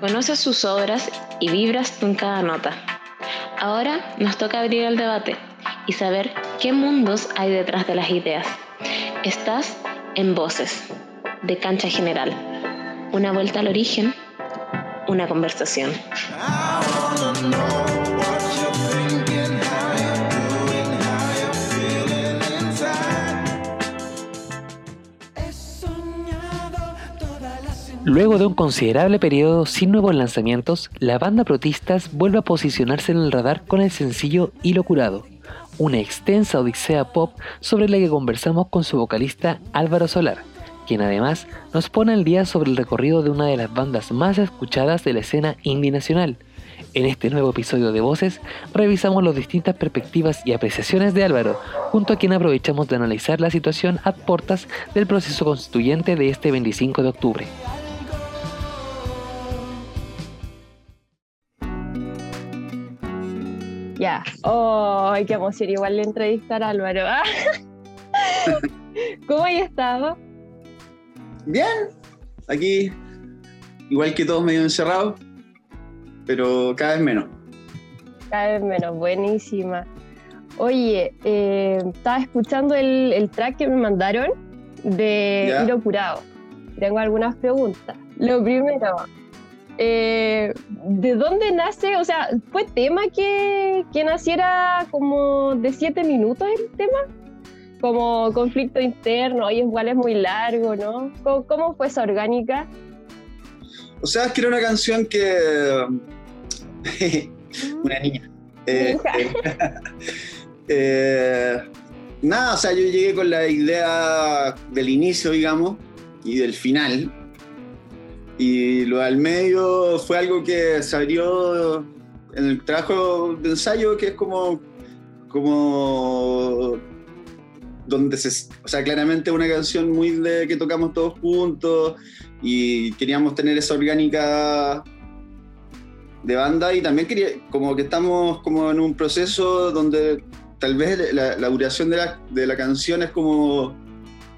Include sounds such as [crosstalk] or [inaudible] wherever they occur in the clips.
Conoces sus obras y vibras en cada nota. Ahora nos toca abrir el debate y saber qué mundos hay detrás de las ideas. Estás en Voces, de Cancha General. Una vuelta al origen, una conversación. Luego de un considerable periodo sin nuevos lanzamientos, la banda Protistas vuelve a posicionarse en el radar con el sencillo Hilo Curado, una extensa odisea pop sobre la que conversamos con su vocalista Álvaro Solar, quien además nos pone al día sobre el recorrido de una de las bandas más escuchadas de la escena indie nacional. En este nuevo episodio de Voces, revisamos las distintas perspectivas y apreciaciones de Álvaro, junto a quien aprovechamos de analizar la situación a portas del proceso constituyente de este 25 de octubre. Ya. Oh, qué emoción igual le entrevistar a Álvaro. [laughs] ¿Cómo has estado? Bien. Aquí, igual que todos medio encerrados, pero cada vez menos. Cada vez menos, buenísima. Oye, eh, estaba escuchando el, track que me mandaron de Hilo Curado. Tengo algunas preguntas. Lo primero, eh, ¿de dónde nace? O sea, ¿fue tema que, que naciera como de siete minutos el tema? Como conflicto interno, y igual es muy largo, ¿no? ¿Cómo, fue esa orgánica? O sea, es que era una canción que... [laughs] una niña. Eh, [laughs] eh, nada, o sea, yo llegué con la idea del inicio, digamos, y del final, y lo al medio fue algo que salió en el trabajo de ensayo, que es como, como donde se, o sea, claramente una canción muy de que tocamos todos juntos y queríamos tener esa orgánica de banda y también quería, como que estamos como en un proceso donde tal vez la, duración de la, de la, canción es como,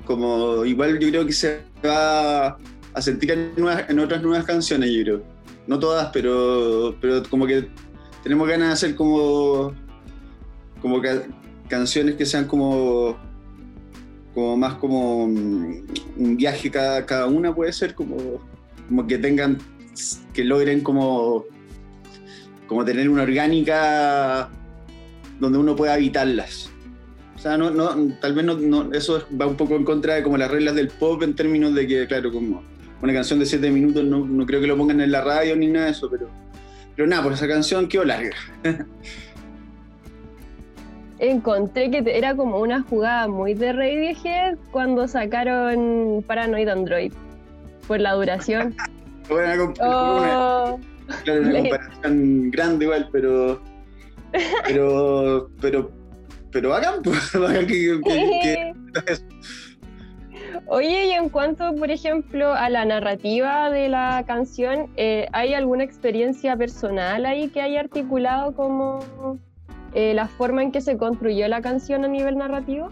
como igual yo creo que se va a sentir en, en, otras nuevas canciones, yo creo. No todas, pero, pero como que tenemos ganas de hacer como, como canciones que sean como, como más como un viaje cada, cada una, puede ser, como, como que tengan, que logren como, como tener una orgánica donde uno pueda habitarlas. O sea, no, no, tal vez no, eso va un poco en contra de como las reglas del pop en términos de que, claro, como una canción de 7 minutos, no, no, creo que lo pongan en la radio ni nada de eso, pero, pero nada, por esa canción quedó larga. [laughs] Encontré que era como una jugada muy de Radiohead cuando sacaron Paranoid Android, por la duración. [laughs] bueno, oh. una, [laughs] una comparación grande igual, pero pero pero pero bacán, pues, bacán que, que, que Oye, y en cuanto, por ejemplo, a la narrativa de la canción, eh, ¿hay alguna experiencia personal ahí que haya articulado como eh, la forma en que se construyó la canción a nivel narrativo?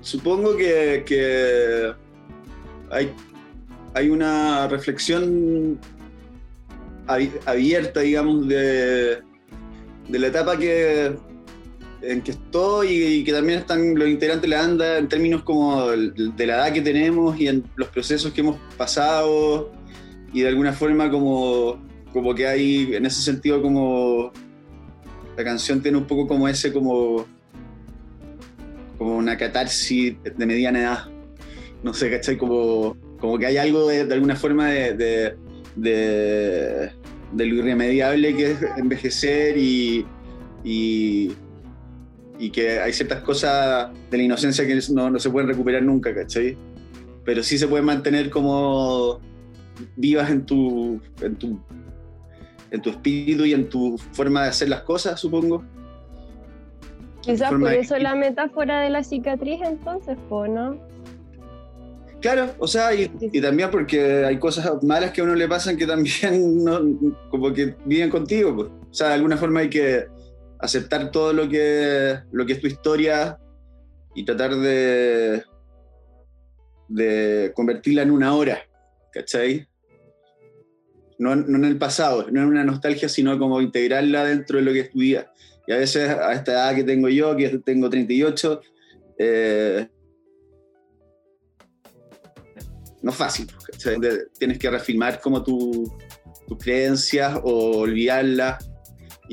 Supongo que, hay, hay una reflexión abierta, digamos, de, de la etapa que, en que estoy y que también están los integrantes de la banda en términos como de la edad que tenemos y en los procesos que hemos pasado y de alguna forma como, como que hay en ese sentido como la canción tiene un poco como ese como como una catarsis de mediana edad no sé, ¿cachai? Como, como que hay algo de, alguna forma de, de, de, lo irremediable que es envejecer y, y y que hay ciertas cosas de la inocencia que no, no, se pueden recuperar nunca, ¿cachai? Pero sí se pueden mantener como vivas en tu, en tu, en tu espíritu y en tu forma de hacer las cosas, supongo. Quizás por eso la metáfora de la cicatriz entonces, ¿no? Claro, o sea, y, y, también porque hay cosas malas que a uno le pasan que también [laughs] no, como que viven contigo, pues. O sea, de alguna forma hay que aceptar todo lo que, lo que es tu historia y tratar de, de convertirla en una hora, ¿cachai? no, en el pasado, no en una nostalgia, sino como integrarla dentro de lo que estudia. Y a veces a esta edad que tengo yo, que tengo 38, eh, no es fácil. Tienes que reafirmar como tus creencias o olvidarlas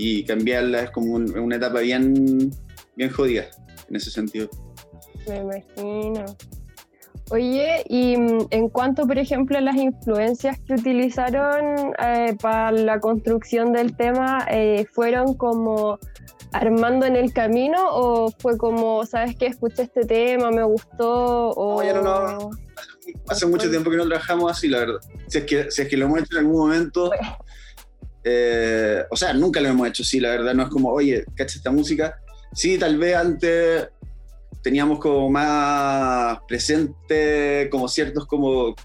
y cambiarlas. Es como una etapa bien, bien jodida en ese sentido. Me imagino. Oye, y mm, en cuanto, por ejemplo, a las influencias que utilizaron eh, para la construcción del tema, eh, ¿fueron como armando en el camino o fue como, sabes que escuché este tema, me gustó? O... No, ya no, no. Hace mucho tiempo que no trabajamos así, la verdad. Si es que, si es que lo hemos hecho en algún momento, eh, o sea, nunca lo hemos hecho así, la verdad. No es como, oye, cacha esta música. Sí, tal vez antes teníamos como más presente como ciertos como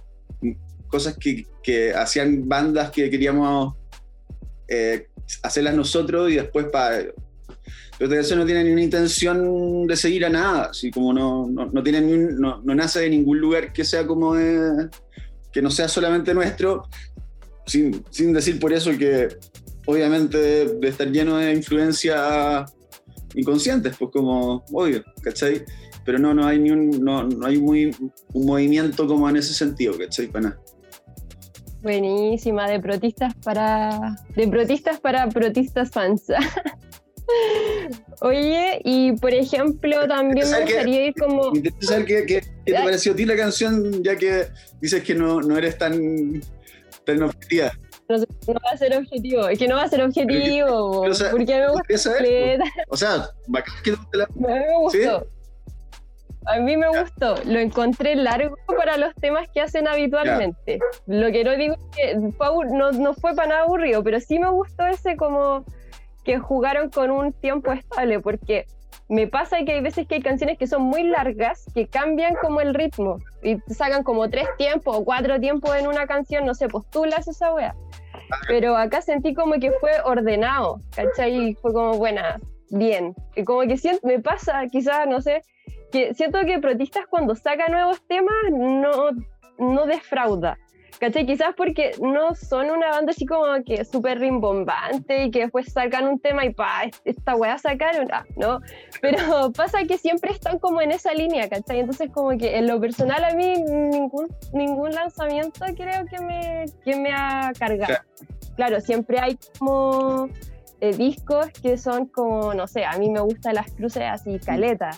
cosas que, que hacían bandas que queríamos eh, hacerlas nosotros y después para... Pero eso no tiene ni una intención de seguir a nada, así como no, no, no tiene ni no, no, nace de ningún lugar que sea como de, que no sea solamente nuestro, sin, sin decir por eso que obviamente de estar lleno de influencia inconscientes, pues como, obvio, ¿cachai? Pero no, no hay ni un, no, no hay muy, un movimiento como en ese sentido, ¿cachai? Para nada. Buenísima, de protistas para, de protistas para protistas fans. [laughs] Oye, y por ejemplo, también me gustaría ir como. Me interesa saber qué, qué, te pareció a ti la canción, ya que dices que no, no eres tan, no, va a ser objetivo, es que no va a ser objetivo, porque me gusta. o sea, que la... A mí me gustó. A mí me gustó, lo encontré largo para los temas que hacen habitualmente. Lo que no digo es que no, no fue para nada aburrido, pero sí me gustó ese como que jugaron con un tiempo estable, porque me pasa que hay veces que hay canciones que son muy largas, que cambian como el ritmo y sacan como tres tiempos o cuatro tiempos en una canción, no sé, haces esa wea. Pero acá sentí como que fue ordenado, ¿cachai? Fue como, buena, bien. Y como que siento, me pasa, quizás, no sé, que siento que Protistas cuando saca nuevos temas no, no defrauda. ¿Cachai? Quizás porque no son una banda así como que súper rimbombante y que después sacan un tema y pa, esta weá sacaron, ah, ¿no? Pero [laughs] pasa que siempre están como en esa línea, ¿cachai? Entonces como que en lo personal a mí ningún, ningún lanzamiento creo que me, que me ha cargado. Claro, siempre hay como eh, discos que son como, no sé, a mí me gustan las cruces así, caleta.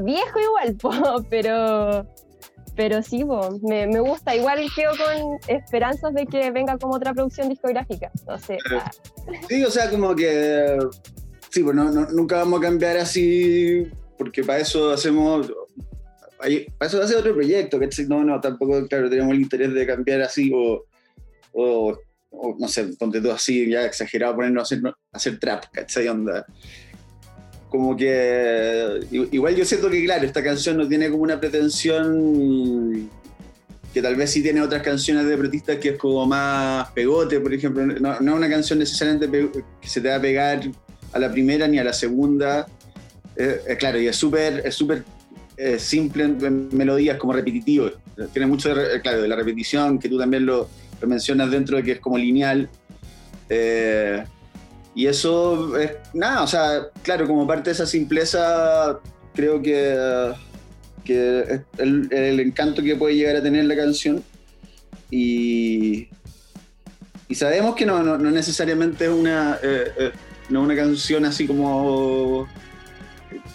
viejo igual, [laughs] pero pero sí, me, me, gusta. Igual quedo con esperanzas de que venga como otra producción discográfica. No sé. Sí, o sea, como que. Sí, pues no, nunca vamos a cambiar así, porque para eso hacemos. Para eso hace otro proyecto, que no, no, tampoco, claro, tenemos el interés de cambiar así o, o, no sé, ponte así, ya exagerado, ponernos a hacer, a hacer trap, ¿cachai? Onda como que igual yo siento que claro, esta canción no tiene como una pretensión que tal vez sí tiene otras canciones de protistas que es como más pegote, por ejemplo, no, es una canción necesariamente que se te va a pegar a la primera ni a la segunda, eh, eh, claro, y es súper es súper eh, simple en, melodías, como repetitivo, tiene mucho, de, claro, de la repetición, que tú también lo, mencionas dentro de que es como lineal, y eso es nada, o sea, claro, como parte de esa simpleza, creo que, que es el, encanto que puede llegar a tener la canción. Y, y sabemos que no, no, necesariamente es una, eh, eh, una canción así como,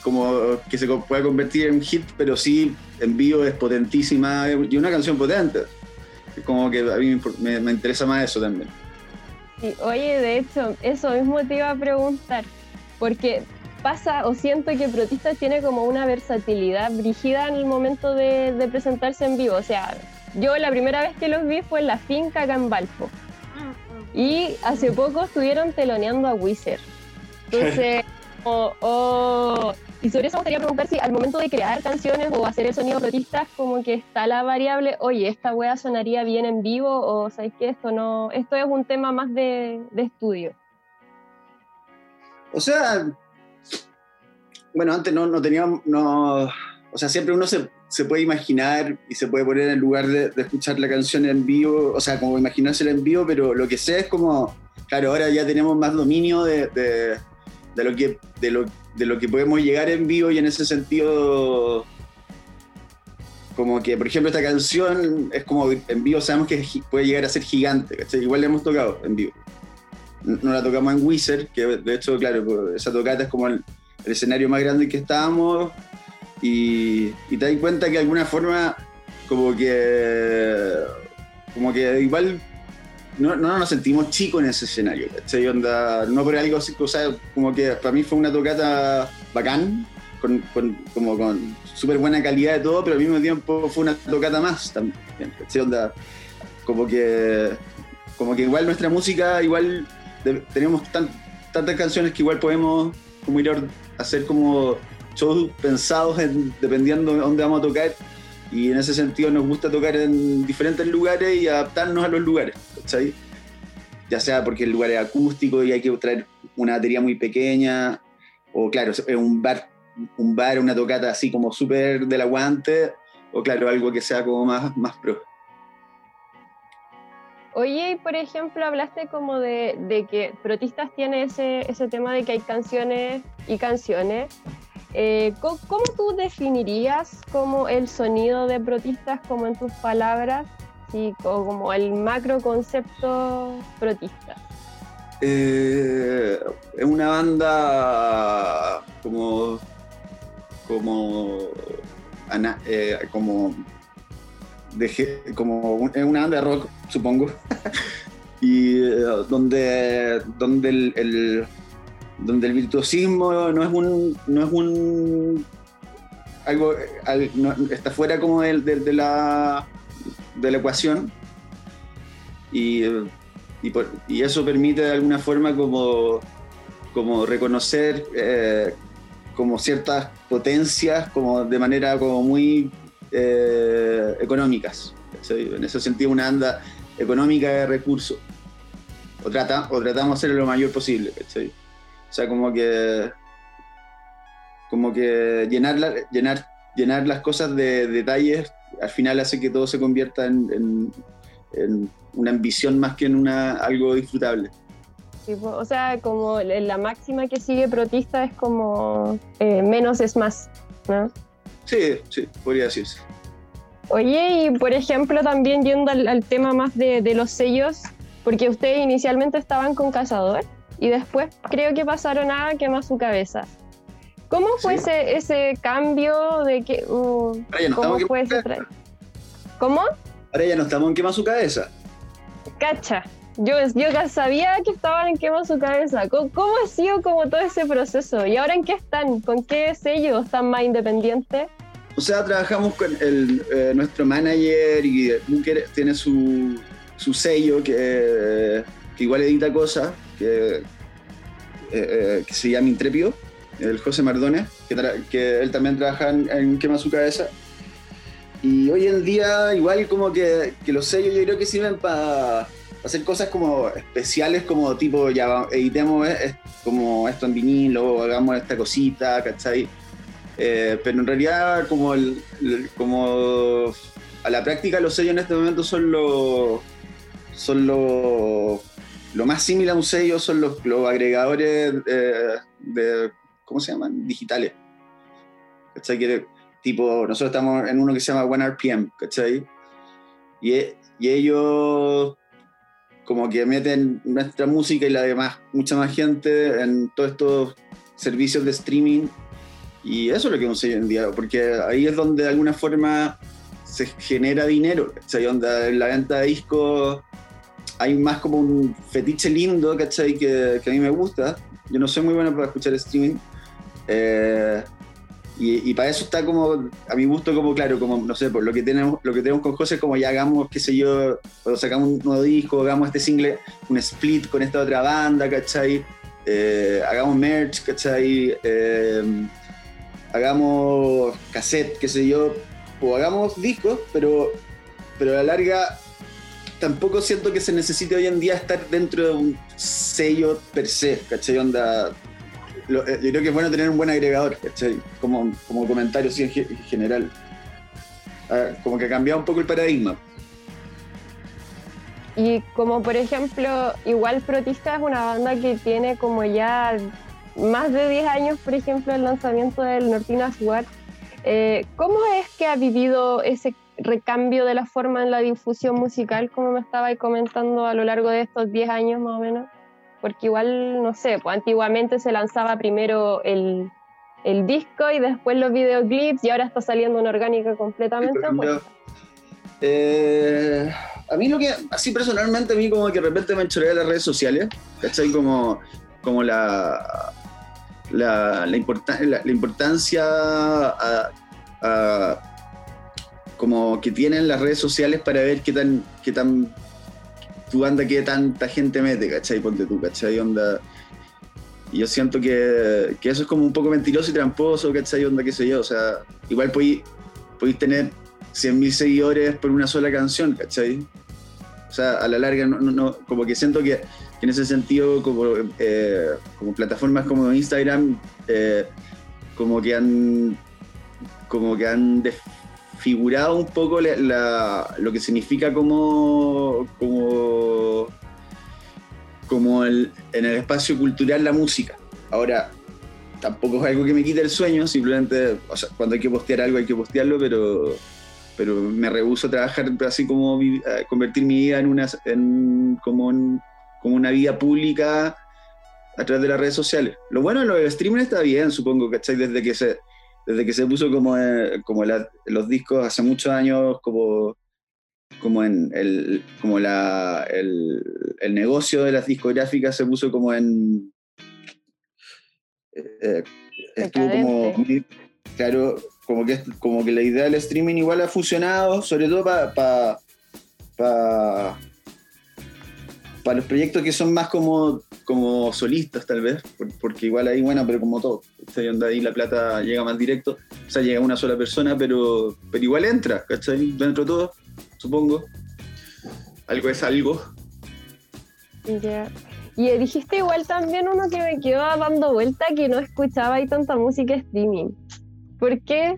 como que se pueda convertir en hit, pero sí en vivo es potentísima y una canción potente. Como que a mí me, me interesa más eso también oye, de hecho, eso mismo te iba a preguntar, porque pasa o siento que Protista tiene como una versatilidad brígida en el momento de, presentarse en vivo. O sea, yo la primera vez que los vi fue en la finca Valpo. Y hace poco estuvieron teloneando a Wizard. [laughs] Entonces, oh, oh, y sobre eso me gustaría preguntar si al momento de crear canciones o hacer el sonido protistas, como que está la variable, oye, esta wea sonaría bien en vivo, o sabéis que esto no, esto es un tema más de, estudio. O sea, bueno, antes no, no teníamos, no, o sea, siempre uno se, se puede imaginar y se puede poner en lugar de, escuchar la canción en vivo, o sea, como imaginársela en vivo, pero lo que sé es como, claro, ahora ya tenemos más dominio de, de, lo, que, de, lo, de lo que podemos llegar en vivo y en ese sentido, como que, por ejemplo, esta canción es como en vivo sabemos que puede llegar a ser gigante, Igual la hemos tocado en vivo. No la tocamos en Wizard, que de hecho, claro, esa tocata es como el, el escenario más grande en que estábamos y, te das cuenta que de alguna forma como que como que igual no, no nos sentimos chicos en ese escenario, Onda, no por algo así, o sea, como que para mí fue una tocata bacán, con, como con súper buena calidad de todo, pero al mismo tiempo fue una tocata más también, Onda, como que, como que igual nuestra música, igual tenemos tantas canciones que igual podemos como ir hacer como shows pensados en, dependiendo de dónde vamos a tocar y en ese sentido nos gusta tocar en diferentes lugares y adaptarnos a los lugares, ¿cachai? Ya sea porque el lugar es acústico y hay que traer una batería muy pequeña, o claro, un bar, un bar, una tocata así como súper del aguante, o claro, algo que sea como más, más pro. Oye, y por ejemplo, hablaste como de, de que Protistas tiene ese, ese tema de que hay canciones y canciones. Eh, ¿cómo, tú definirías como el sonido de protistas como en tus palabras? Sí, como el macro concepto protista. Eh, es una banda como como eh, como como es una banda de rock supongo [laughs] y donde donde el donde el virtuosismo no es un, no es un algo, está fuera como de, de, la, de la ecuación y, y, eso permite de alguna forma como, como reconocer eh, como ciertas potencias como de manera como muy eh, económicas. En ese sentido una anda económica de recursos. O, trata, o tratamos de hacer lo mayor posible. O sea, como que. Como que llenar, llenar, llenar las cosas de detalles al final hace que todo se convierta en, una ambición más que en una, algo disfrutable. o sea, como la máxima que sigue Protista es como eh, menos es más, ¿no? Sí, sí, podría decirse. Oye, y por ejemplo, también yendo al, tema más de, de, los sellos, porque ustedes inicialmente estaban con Cazador y después creo que pasaron a quemar su cabeza. ¿Cómo fue ese, ese, cambio de que... Uh, ¿Cómo fue ese ¿Cómo? Ahora ya no estamos en quema su cabeza. Cacha. Yo, yo sabía que estaban en quema su cabeza. ¿Cómo, ha sido como todo ese proceso? ¿Y ahora en qué están? ¿Con qué sello están más independientes? O sea, trabajamos con el, eh, nuestro manager y tiene su, su sello que, que igual edita cosas que, eh, eh, que se llama Intrépido, el José Mardones, que, él también trabaja en, Quema su cabeza. Y hoy en día, igual como que, que los sellos yo creo que sirven para hacer cosas como especiales, como tipo, ya editemos como esto en vinilo, hagamos esta cosita, ¿cachai? Eh, pero en realidad, como, como a la práctica, los sellos en este momento son los son los lo más similar a un sello son los, agregadores de, ¿cómo se llaman? Digitales. ¿Cachai? Que, tipo, nosotros estamos en uno que se llama OneRPM, ¿cachai? Y, y ellos como que meten nuestra música y la de mucha más gente en todos estos servicios de streaming. Y eso es lo que un sello en día, porque ahí es donde de alguna forma se genera dinero, ¿cachai? Donde la venta de discos hay más como un fetiche lindo, ¿cachai? Que, que a mí me gusta. Yo no soy muy bueno para escuchar streaming. Eh, y, para eso está como, a mi gusto, como claro, como, no sé, por lo que tenemos, lo que tenemos con José, como ya hagamos, qué sé yo, cuando sacamos un nuevo disco, hagamos este single, un split con esta otra banda, ¿cachai? Eh, hagamos merch, ¿cachai? Eh, hagamos cassette, qué sé yo, o hagamos discos, pero, pero a la larga tampoco siento que se necesite hoy en día estar dentro de un sello per se, ¿cachai? Onda, eh, yo creo que es bueno tener un buen agregador, ¿cachai? Como, como comentario en, general. como que ha cambiado un poco el paradigma. Y como por ejemplo, igual Protista es una banda que tiene como ya más de 10 años, por ejemplo, el lanzamiento del Nortina Swat. Eh, ¿Cómo es que ha vivido ese recambio de la forma en la difusión musical, como me estaba comentando a lo largo de estos 10 años más o menos? Porque igual, no sé, pues antiguamente se lanzaba primero el, el disco y después los videoclips y ahora está saliendo una orgánica completamente eh, a mí lo que, así personalmente, a mí como que de repente me de las redes sociales, ¿cachai? Como, como la, la, la, importancia como que tienen las redes sociales para ver qué tan, qué tan tu banda, qué tanta gente mete, ¿cachai? Ponte tú, ¿cachai? Onda. Y yo siento que, que, eso es como un poco mentiroso y tramposo, ¿cachai? Onda, qué sé yo. O sea, igual podéis, tener 100.000 seguidores por una sola canción, ¿cachai? O sea, a la larga, no, no, como que siento que, en ese sentido, como, eh, como plataformas como Instagram, eh, como que han como que han desfigurado un poco lo que significa como, como, como en el espacio cultural la música. Ahora, tampoco es algo que me quite el sueño, simplemente, o sea, cuando hay que postear algo hay que postearlo, pero pero me rehuso a trabajar así como convertir mi vida en una como, como una vida pública a través de las redes sociales. Lo bueno de los streaming está bien, supongo, ¿cachai? Desde que se, desde que se puso como, eh, como los discos hace muchos años, como, como en el, como la, el, el negocio de las discográficas se puso como en... Eh, estuvo como claro, como que, como que la idea del streaming igual ha funcionado, sobre todo para para los proyectos que son más como, como solistas, tal vez, porque igual ahí, bueno, pero como todo, donde ahí la plata llega más directo, o sea, llega una sola persona, pero, pero igual entra, ¿cachai? Dentro de todo, supongo. Algo es algo. Ya. Y dijiste igual también uno que me quedó dando vuelta que no escuchaba ahí tanta música streaming. ¿Por qué?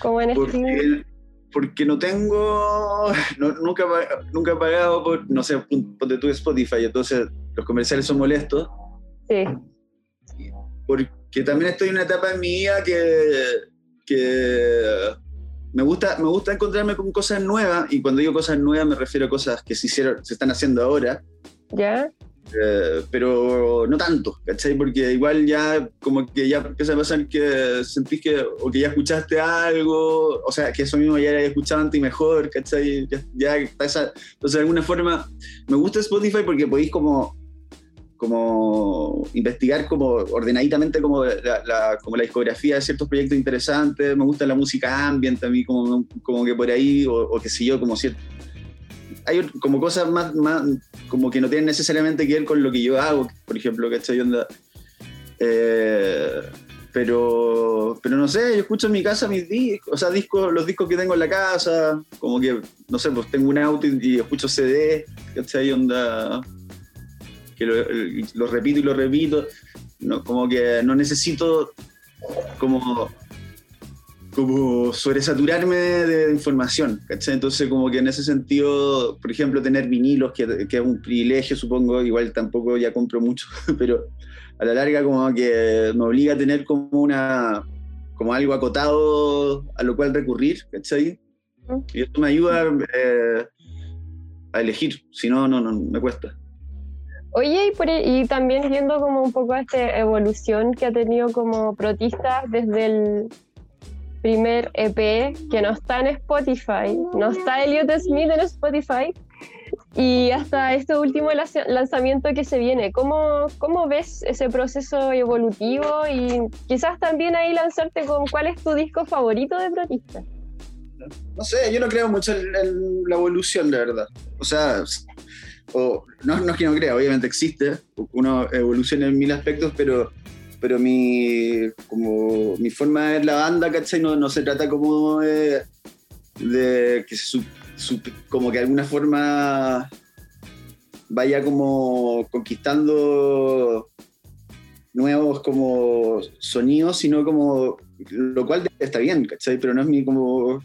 Como en porque, porque no tengo, nunca, nunca he pagado por, no sé, ponte tú Spotify, entonces los comerciales son molestos. Sí. Porque también estoy en una etapa vida que, que me gusta, me gusta encontrarme con cosas nuevas, y cuando digo cosas nuevas me refiero a cosas que se hicieron, se están haciendo ahora. ¿Ya? Eh, pero no tanto, ¿cachai? Porque igual ya como que ya empieza a pasar que sentís que o que ya escuchaste algo, o sea, que eso mismo ya era escuchado antes y mejor, ¿cachai? Ya, ya Entonces, de alguna forma, me gusta Spotify porque podéis como como investigar como ordenaditamente como la, como la discografía de ciertos proyectos interesantes, me gusta la música ambient a mí como, como que por ahí, o, o qué sé yo, como cierto hay como cosas más, más, como que no tienen necesariamente que ver con lo que yo hago, por ejemplo, que estoy onda. Eh, pero, pero no sé, yo escucho en mi casa mis discos, o sea, discos, los discos que tengo en la casa, como que, no sé, pues tengo un auto y, escucho CD, ¿cachai? Onda, que lo, repito y lo repito, no, como que no necesito como como sobresaturarme de, información, ¿cachai? Entonces como que en ese sentido, por ejemplo, tener vinilos, que, es un privilegio, supongo, igual tampoco ya compro mucho, [laughs] pero a la larga como que me obliga a tener como una, como algo acotado a lo cual recurrir, ¿cachai? Y esto me ayuda eh, a elegir, si no, no, no, me cuesta. Oye, y, e, y, también viendo como un poco esta evolución que ha tenido como protista desde el, primer EP que no está en Spotify, no está Elliot Smith en Spotify, y hasta este último lanzamiento que se viene. ¿Cómo, ¿Cómo ves ese proceso evolutivo y quizás también ahí lanzarte con cuál es tu disco favorito de Protista? No sé, yo no creo mucho en, la evolución, de verdad. O sea, o, no, no es que no crea, obviamente existe, uno evoluciona en mil aspectos, pero pero mi, como, mi forma de ver la banda, ¿cachai? No, no se trata como de, que se como que de alguna forma vaya como conquistando nuevos como sonidos, sino como, lo cual está bien, ¿cachai? Pero no es mi como,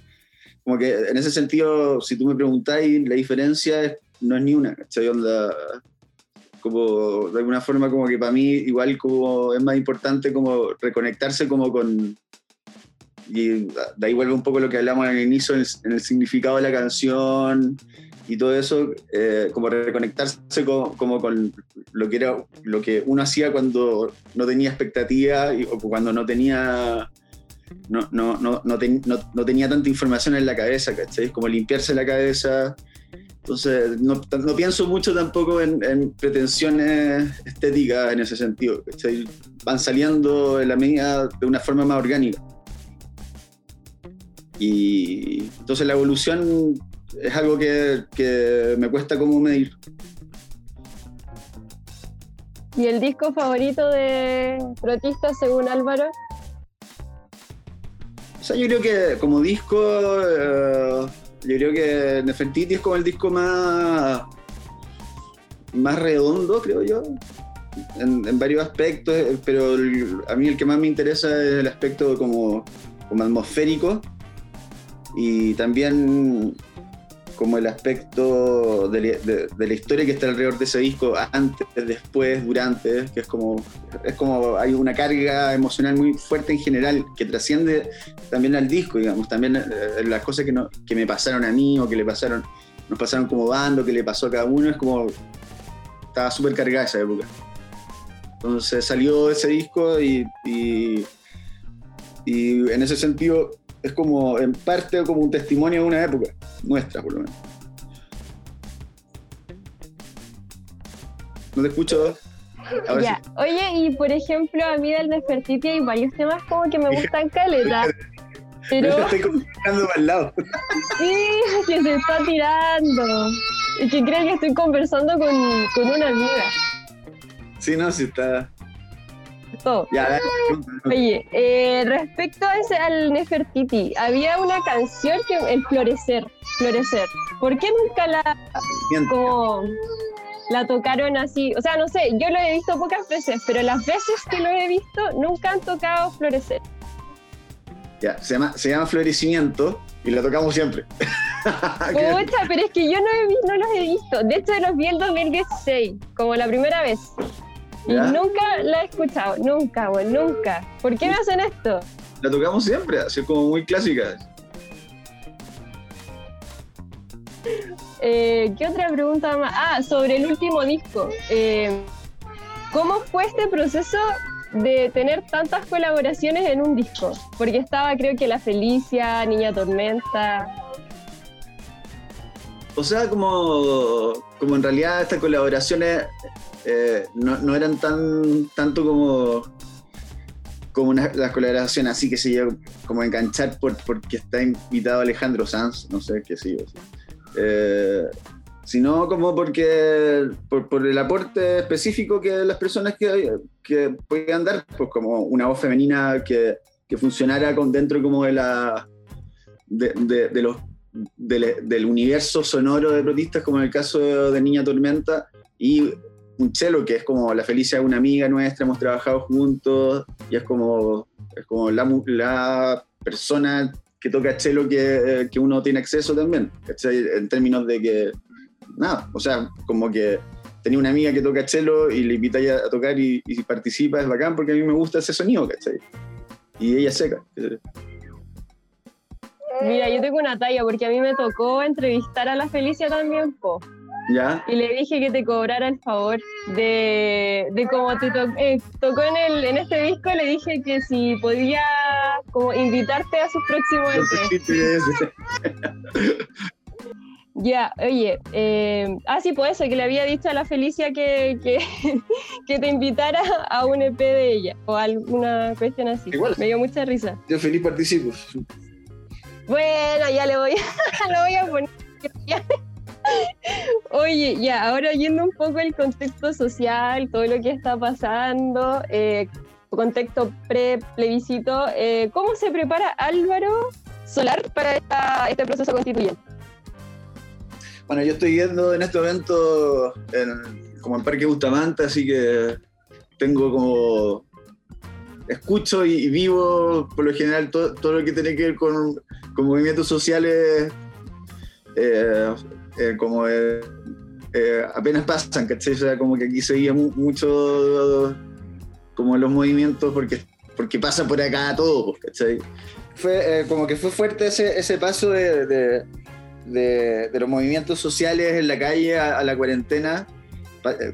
como que en ese sentido, si tú me preguntáis, la diferencia no es ni una, ¿cachai? Onda, como de alguna forma como que para mí igual como es más importante como reconectarse como con y de ahí vuelve un poco lo que hablamos al inicio en el, significado de la canción y todo eso eh, como reconectarse como, con lo que era lo que uno hacía cuando no tenía expectativa y, o cuando no tenía no, no, no, no, tenía tanta información en la cabeza, ¿cachai? Como limpiarse la cabeza, entonces, no, pienso mucho tampoco en, pretensiones estéticas en ese sentido. Van saliendo en la medida de una forma más orgánica. Y entonces la evolución es algo que, me cuesta como medir. ¿Y el disco favorito de Protista según Álvaro? O sea, yo creo que como disco... Eh, yo creo que Nefertiti es como el disco más, más redondo, creo yo, en, varios aspectos, pero a mí el que más me interesa es el aspecto como, como atmosférico y también como el aspecto de, la historia que está alrededor de ese disco, antes, después, durante, que es como, es como hay una carga emocional muy fuerte en general que trasciende también al disco, digamos, también eh, las cosas que, no, que me pasaron a mí o que le pasaron, nos pasaron como bando, que le pasó a cada uno, es como, estaba súper cargada esa época. Entonces salió ese disco y, y, y en ese sentido es como en parte como un testimonio de una época nuestra, por lo menos. No te escucho. Ya. Oye, y por ejemplo, a mí del Nefertiti hay varios temas como que me gustan caleta. [laughs] Pero... Me estoy tirando para el lado. Sí, que se está tirando. Y que cree que estoy conversando con, con una amiga. Sí, no, sí está. Oye, eh, respecto a ese, al Nefertiti, había una canción que el florecer, florecer. ¿Por qué nunca la la tocaron así? O sea, no sé, yo lo he visto pocas veces, pero las veces que lo he visto nunca han tocado florecer. Ya, se llama, se llama florecimiento y la tocamos siempre. [laughs] Pucha, pero es que yo no, he, no los he visto. De hecho, los vi en 2016, como la primera vez. Y nunca la he escuchado, nunca, güey, nunca. ¿Por qué me hacen esto? La tocamos siempre, así como muy clásica. Eh, ¿Qué otra pregunta más? Ah, sobre el último disco. Eh, ¿Cómo fue este proceso de tener tantas colaboraciones en un disco? Porque estaba, creo que La Felicia, Niña Tormenta. O sea, como, como en realidad estas colaboraciones eh, no, eran tan tanto como como las colaboraciones así que se yo, como enganchar por, porque está invitado Alejandro Sanz, no sé qué sé yo. Eh, sino como porque por, el aporte específico que las personas que, que podían dar, pues como una voz femenina que, que funcionara con, dentro como de la de, de, los del universo sonoro de protistas, como en el caso de Niña Tormenta, y chelo que es como la Felicia de una amiga nuestra, hemos trabajado juntos y es como, es como la, la persona que toca chelo que, que, uno tiene acceso también, En términos de que, nada, o sea, como que tenía una amiga que toca chelo y le invita a, tocar y, y, participa, es bacán porque a mí me gusta ese sonido, ¿cachai? Y ella seca. Mira, yo tengo una talla porque a mí me tocó entrevistar a la Felicia también. Y le dije que te cobrara el favor de, de cómo te eh, tocó en, el, en este disco, le dije que si podía como invitarte a sus próximos [laughs] Ya, oye, eh, ah, sí, pues eso, que le había dicho a la Felicia que, que, [laughs] te invitara a un EP de ella o alguna cuestión así. Igual. Me dio mucha risa. Yo feliz participo. Bueno, ya le voy, lo [laughs] voy a poner. Oye, ya, ahora yendo un poco el contexto social, todo lo que está pasando, eh, contexto pre-plebiscito, eh, ¿cómo se prepara Álvaro Solar para este proceso constituyente? Bueno, yo estoy yendo en este momento como en Parque Bustamante, así que tengo como escucho y, vivo por lo general todo, lo que tiene que ver con, movimientos sociales eh, eh, como eh, apenas pasan, ¿cachai? O sea, como que aquí seguía mucho como los movimientos porque, porque pasa por acá todo, ¿cachai? Fue como que fue fuerte ese, ese paso de, de, los movimientos sociales en la calle a la cuarentena,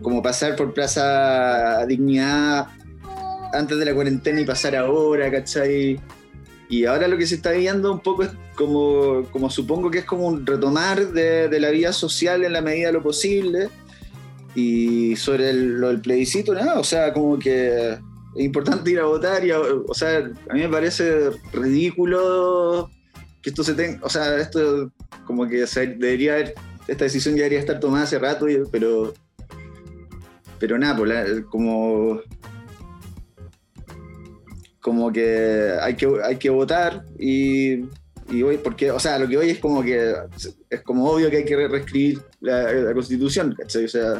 como pasar por Plaza Dignidad antes de la cuarentena y pasar ahora, ¿cachai? Y ahora lo que se está viendo un poco es como, como supongo que es como un retomar de, la vida social en la medida de lo posible. Y sobre lo del plebiscito, nada, o sea, como que es importante ir a votar. Y o sea, a mí me parece ridículo que esto se tenga, o sea, esto como que debería haber, esta decisión ya debería estar tomada hace rato, pero, pero nada, pues como como que hay que, hay que votar y, y hoy, porque, o sea, lo que hoy es como que es como obvio que hay que reescribir la, constitución, ¿cachai? O sea,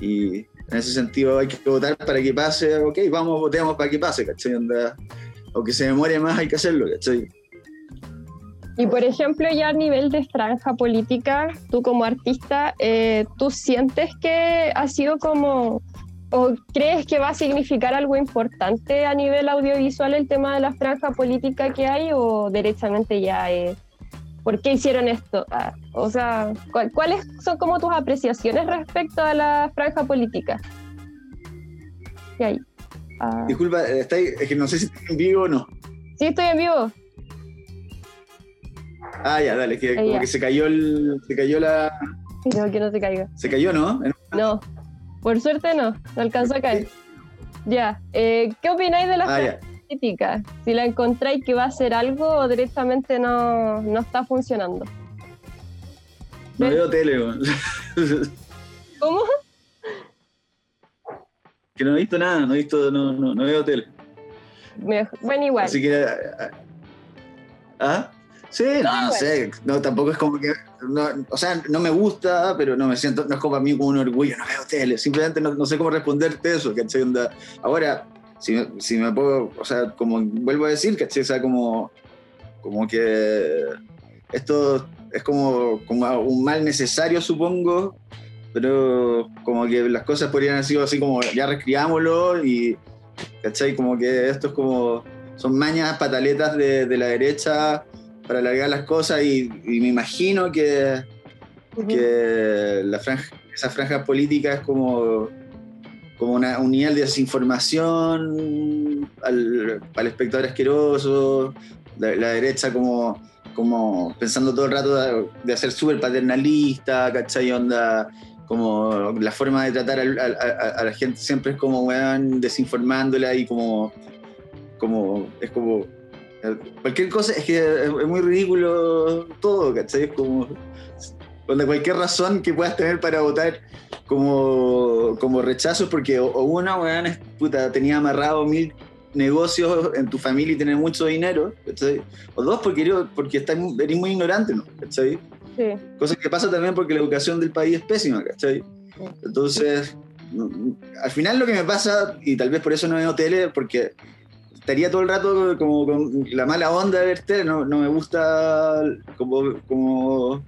y en ese sentido hay que votar para que pase, ok, vamos, votemos para que pase, ¿cachai? aunque se demore más, hay que hacerlo, ¿cachai? Y por ejemplo, ya a nivel de franja política, tú como artista, eh, ¿tú sientes que ha sido como ¿O crees que va a significar algo importante a nivel audiovisual el tema de la franja política que hay o derechamente ya es... ¿Por qué hicieron esto? Ah, o sea, ¿cuáles son como tus apreciaciones respecto a la franja política? ¿Qué hay? Ah. Disculpa, es que no sé si estás en vivo o no. Sí, estoy en vivo. Ah, ya, dale, que como que se cayó el, se cayó la. No, que no se caiga. Se cayó, ¿no? No. Por suerte no, no alcanzó a caer. Ya, eh, ¿qué opináis de la ah, política? Si la encontráis que va a hacer algo o directamente no, no está funcionando. No veo tele, ¿Cómo? Que no he visto nada, no he visto, no, no, no veo tele. Bueno, igual. Así que. ¿Ah? Sí, no, no sé, no, tampoco es como que, o sea, no me gusta, pero no me siento, no es como a mí como un orgullo, no veo tele, simplemente no, sé cómo responderte eso, ¿cachai? Ahora, si, si, me puedo, o sea, como vuelvo a decir, ¿cachai? O sea, como, como que esto es como, como un mal necesario, supongo, pero como que las cosas podrían haber sido así como, ya reescribámoslo y, ¿cachai? Como que esto es como, son mañas, pataletas de, de la derecha para alargar las cosas y, me imagino que, que la franja, esa franja política es como, como una, un nivel de desinformación al, al espectador asqueroso, la, derecha como, como pensando todo el rato de, hacer súper paternalista, ¿cachai? Onda, como la forma de tratar a, a, la gente siempre es como, weón, desinformándola y como, como, es como Cualquier cosa, es que es muy ridículo todo, ¿cachai? Es como. Cuando cualquier razón que puedas tener para votar como, como rechazo, porque o, una, weón, puta, tenía amarrado mil negocios en tu familia y tener mucho dinero, ¿cachai? O dos, porque, porque estás, eres muy ignorante, ¿no? ¿cachai? Sí. Cosa que pasa también porque la educación del país es pésima, ¿cachai? Entonces, al final lo que me pasa, y tal vez por eso no veo tele, porque estaría todo el rato como con la mala onda de verte, no, no me gusta como, como,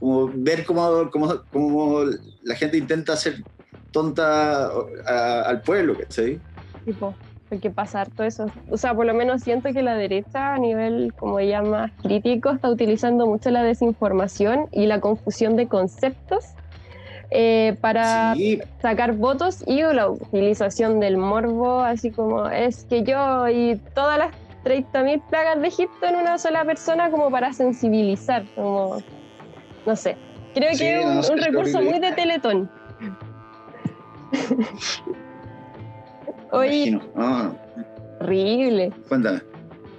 como ver cómo, cómo, la gente intenta hacer tonta al pueblo, ¿cachai? Tipo, hay que pasar todo eso. O sea, por lo menos siento que la derecha a nivel, como ella más crítico, está utilizando mucho la desinformación y la confusión de conceptos eh, para sacar votos y la utilización del morbo, así como es que yo y todas las 30.000 plagas de Egipto en una sola persona como para sensibilizar, como, no sé, creo que es un, recurso muy de Teletón. [laughs] Oye, horrible. Cuéntame.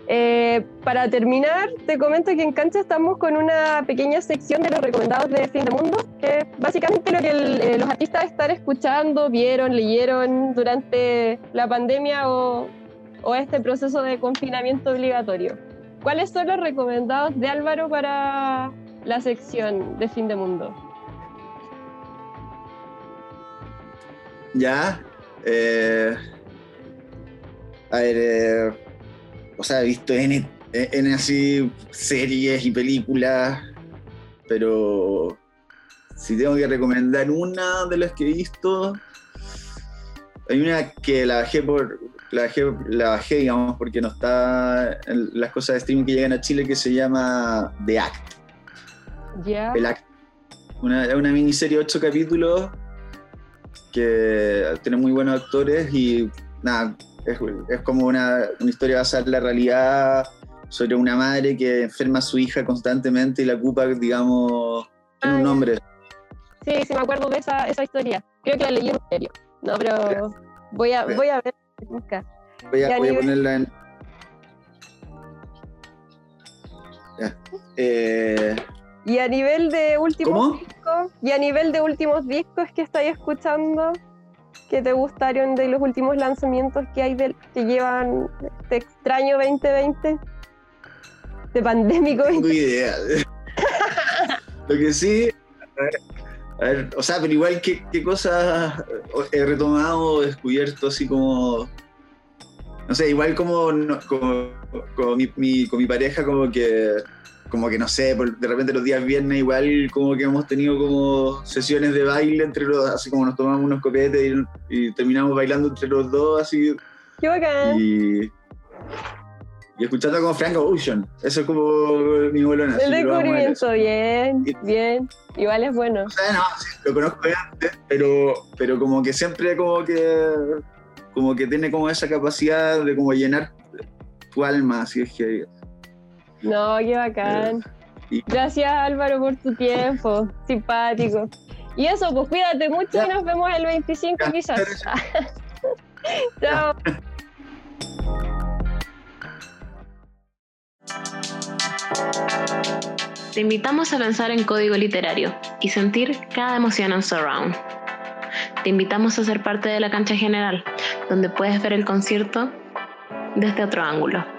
Eh, para terminar, te comento que en Cancha estamos con una pequeña sección de los recomendados de Fin de Mundo, que es básicamente lo que eh, los artistas están escuchando, vieron, leyeron durante la pandemia o, o este proceso de confinamiento obligatorio. ¿Cuáles son los recomendados de Álvaro para la sección de Fin de Mundo? Ya, Eh, a ver, o sea, he visto en, en así series y películas, pero si tengo que recomendar una de las que he visto, hay una que la bajé por. La bajé, la bajé, digamos, porque no está en las cosas de streaming que llegan a Chile que se llama The Act. Ya. El Act. Una, una miniserie de ocho capítulos que tiene muy buenos actores y nada, es, es como una, una, historia basada en la realidad sobre una madre que enferma a su hija constantemente y la ocupa, digamos, tiene un nombre. Sí, sí, me acuerdo de esa, esa historia. Creo que la leí en serio. No, pero voy a, voy a ver. Voy a, voy a ponerla en. Ya. Eh... Y a nivel de últimos ¿Cómo? discos, y a nivel de últimos discos que estáis escuchando, que te gustaron de los últimos lanzamientos que hay del, que llevan este extraño 2020, de pandémico. No tengo idea. [laughs] Lo que sí, a ver, a ver, o sea, pero igual, ¿qué, qué cosas he retomado, descubierto así como. No sé, igual como, no, como, como mi, mi, con mi pareja, como que, como que no sé, de repente los días viernes, igual como que hemos tenido como sesiones de baile entre los así como nos tomamos unos copetes y, y terminamos bailando entre los dos, así. ¡Qué bacán! Y, y escuchando como Frank Ocean. Eso es como mi bolona. El descubrimiento, bien, bien. Igual es bueno. O sea, no, sí, lo conozco de antes, pero, pero como que siempre como que como que tiene como esa capacidad de como llenar tu alma, así es que... No, qué bacán. Eh. Gracias Álvaro por tu tiempo, simpático. Y eso, pues cuídate mucho ya. y nos vemos el 25 ya, quizás. [laughs] Chao. Te invitamos a pensar en código literario y sentir cada emoción en Surround. Te invitamos a ser parte de la cancha general, donde puedes ver el concierto desde otro ángulo.